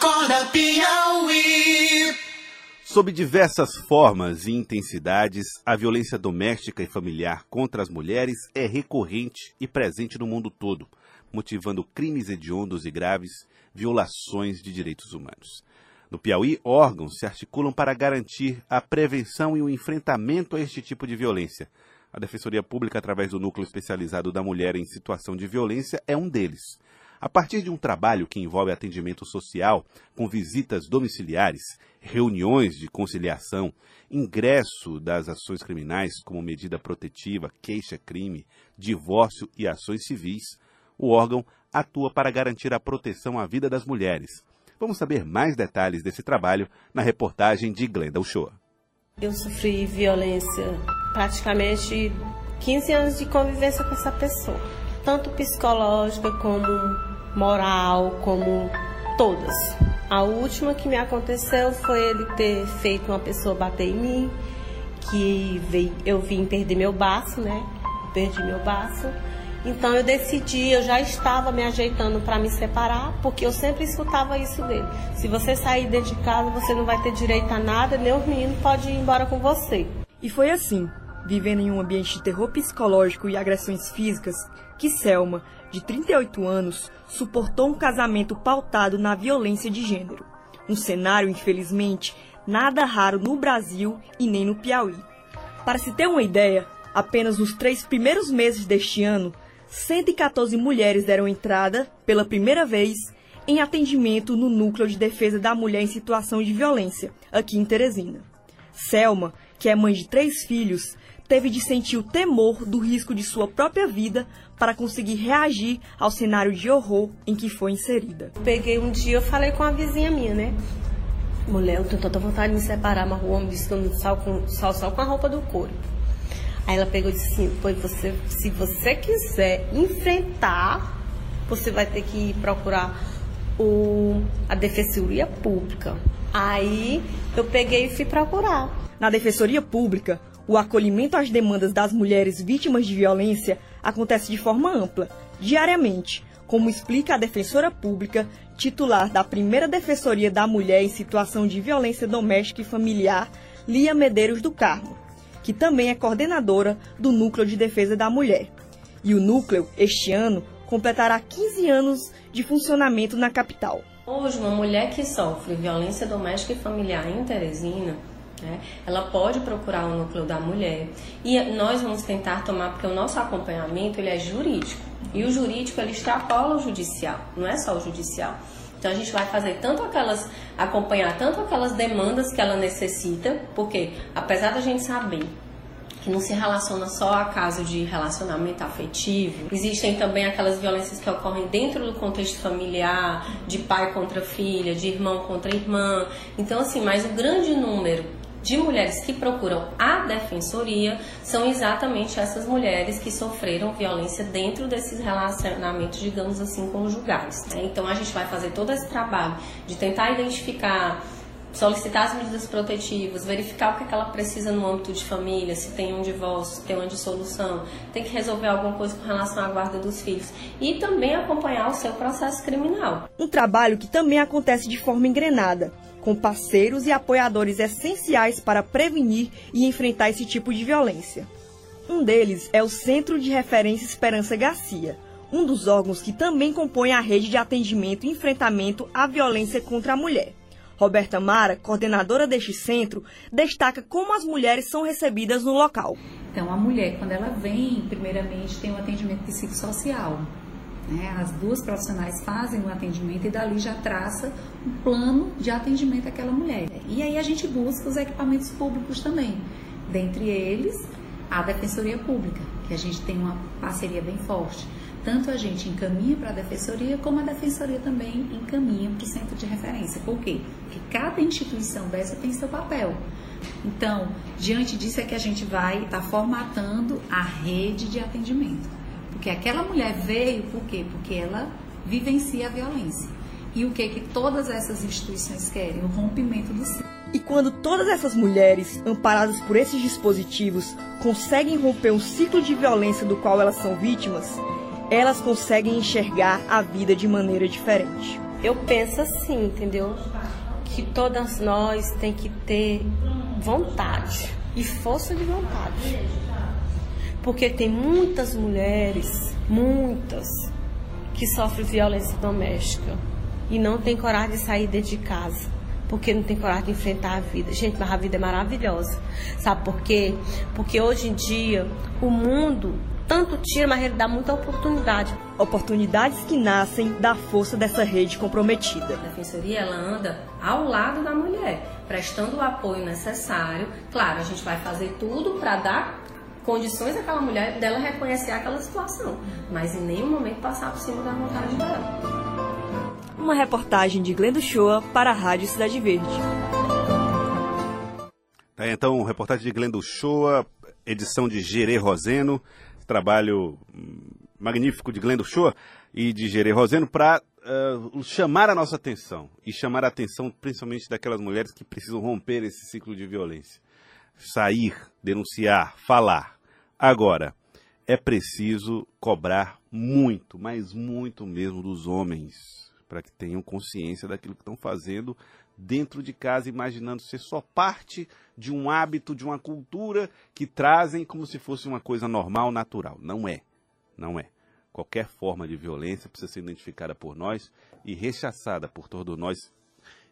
Acorda Piauí. Sob diversas formas e intensidades, a violência doméstica e familiar contra as mulheres é recorrente e presente no mundo todo, motivando crimes hediondos e graves, violações de direitos humanos. No Piauí, órgãos se articulam para garantir a prevenção e o enfrentamento a este tipo de violência. A Defensoria Pública, através do Núcleo Especializado da Mulher em Situação de Violência, é um deles. A partir de um trabalho que envolve atendimento social, com visitas domiciliares, reuniões de conciliação, ingresso das ações criminais como medida protetiva, queixa-crime, divórcio e ações civis, o órgão atua para garantir a proteção à vida das mulheres. Vamos saber mais detalhes desse trabalho na reportagem de Glenda Uchoa. Eu sofri violência praticamente 15 anos de convivência com essa pessoa, tanto psicológica como moral, como todas. A última que me aconteceu foi ele ter feito uma pessoa bater em mim, que eu vim perder meu baço, né? Perdi meu baço. Então eu decidi, eu já estava me ajeitando para me separar, porque eu sempre escutava isso dele. Se você sair dentro de casa, você não vai ter direito a nada, nem os meninos podem ir embora com você. E foi assim, vivendo em um ambiente de terror psicológico e agressões físicas, que Selma, de 38 anos, suportou um casamento pautado na violência de gênero. Um cenário, infelizmente, nada raro no Brasil e nem no Piauí. Para se ter uma ideia, apenas nos três primeiros meses deste ano, 114 mulheres deram entrada, pela primeira vez, em atendimento no Núcleo de Defesa da Mulher em Situação de Violência, aqui em Teresina. Selma, que é mãe de três filhos, teve de sentir o temor do risco de sua própria vida para conseguir reagir ao cenário de horror em que foi inserida. Peguei um dia, eu falei com a vizinha minha, né? Mulher, eu tenho tanta vontade de me separar, mas o homem disse que eu não sal com, sal, sal com a roupa do corpo. Aí ela pegou e disse assim, pois você, se você quiser enfrentar, você vai ter que procurar o, a Defensoria Pública. Aí eu peguei e fui procurar. Na Defensoria Pública, o acolhimento às demandas das mulheres vítimas de violência acontece de forma ampla, diariamente, como explica a defensora pública, titular da primeira Defensoria da Mulher em Situação de Violência Doméstica e Familiar, Lia Medeiros do Carmo, que também é coordenadora do Núcleo de Defesa da Mulher. E o núcleo, este ano, completará 15 anos de funcionamento na capital. Hoje, uma mulher que sofre violência doméstica e familiar em Teresina né? Ela pode procurar o núcleo da mulher e nós vamos tentar tomar, porque o nosso acompanhamento ele é jurídico e o jurídico ele extrapola o judicial, não é só o judicial. Então a gente vai fazer tanto aquelas, acompanhar tanto aquelas demandas que ela necessita, porque apesar da gente saber que não se relaciona só a caso de relacionamento afetivo. Existem também aquelas violências que ocorrem dentro do contexto familiar, de pai contra filha, de irmão contra irmã. Então, assim, mas o grande número de mulheres que procuram a defensoria são exatamente essas mulheres que sofreram violência dentro desses relacionamentos, digamos assim, conjugais. Né? Então a gente vai fazer todo esse trabalho de tentar identificar solicitar as medidas protetivas, verificar o que, é que ela precisa no âmbito de família, se tem um divórcio, se tem uma dissolução, tem que resolver alguma coisa com relação à guarda dos filhos e também acompanhar o seu processo criminal. Um trabalho que também acontece de forma engrenada com parceiros e apoiadores essenciais para prevenir e enfrentar esse tipo de violência. Um deles é o Centro de Referência Esperança Garcia, um dos órgãos que também compõe a rede de atendimento e enfrentamento à violência contra a mulher. Roberta Mara, coordenadora deste centro, destaca como as mulheres são recebidas no local. Então, a mulher, quando ela vem, primeiramente tem um atendimento psicossocial, né? As duas profissionais fazem o atendimento e dali já traça um plano de atendimento àquela mulher. E aí a gente busca os equipamentos públicos também, dentre eles a Defensoria Pública, que a gente tem uma parceria bem forte. Tanto a gente encaminha para a Defensoria, como a Defensoria também encaminha para o Centro de Referência. Por quê? Porque cada instituição dessa tem seu papel. Então, diante disso é que a gente vai estar tá formatando a rede de atendimento. Porque aquela mulher veio por quê? Porque ela vivencia a violência. E o que que todas essas instituições querem? O rompimento do ciclo. E quando todas essas mulheres, amparadas por esses dispositivos, conseguem romper um ciclo de violência do qual elas são vítimas, elas conseguem enxergar a vida de maneira diferente. Eu penso assim, entendeu? Que todas nós tem que ter vontade e força de vontade. Porque tem muitas mulheres, muitas, que sofrem violência doméstica e não tem coragem de sair dentro de casa. Porque não tem coragem de enfrentar a vida. Gente, mas a vida é maravilhosa. Sabe por quê? Porque hoje em dia o mundo tanto tira, mas ele dá muita oportunidade. Oportunidades que nascem da força dessa rede comprometida. A defensoria ela anda ao lado da mulher, prestando o apoio necessário. Claro, a gente vai fazer tudo para dar condições àquela mulher dela reconhecer aquela situação, mas em nenhum momento passar por cima da vontade dela. Uma reportagem de Glendo Shoa para a Rádio Cidade Verde. Tá, então, reportagem de Glendo Shoa, edição de Gerê Roseno trabalho magnífico de Glendo Shoa e de Gerê Roseno para uh, chamar a nossa atenção e chamar a atenção principalmente daquelas mulheres que precisam romper esse ciclo de violência. Sair, denunciar, falar. Agora, é preciso cobrar muito, mas muito mesmo dos homens, para que tenham consciência daquilo que estão fazendo dentro de casa, imaginando ser só parte de um hábito, de uma cultura que trazem como se fosse uma coisa normal, natural. Não é. Não é. Qualquer forma de violência precisa ser identificada por nós e rechaçada por todos nós,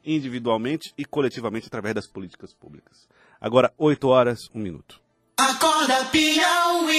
individualmente e coletivamente através das políticas públicas. Agora, 8 horas, 1 minuto. Acorda, Piauí.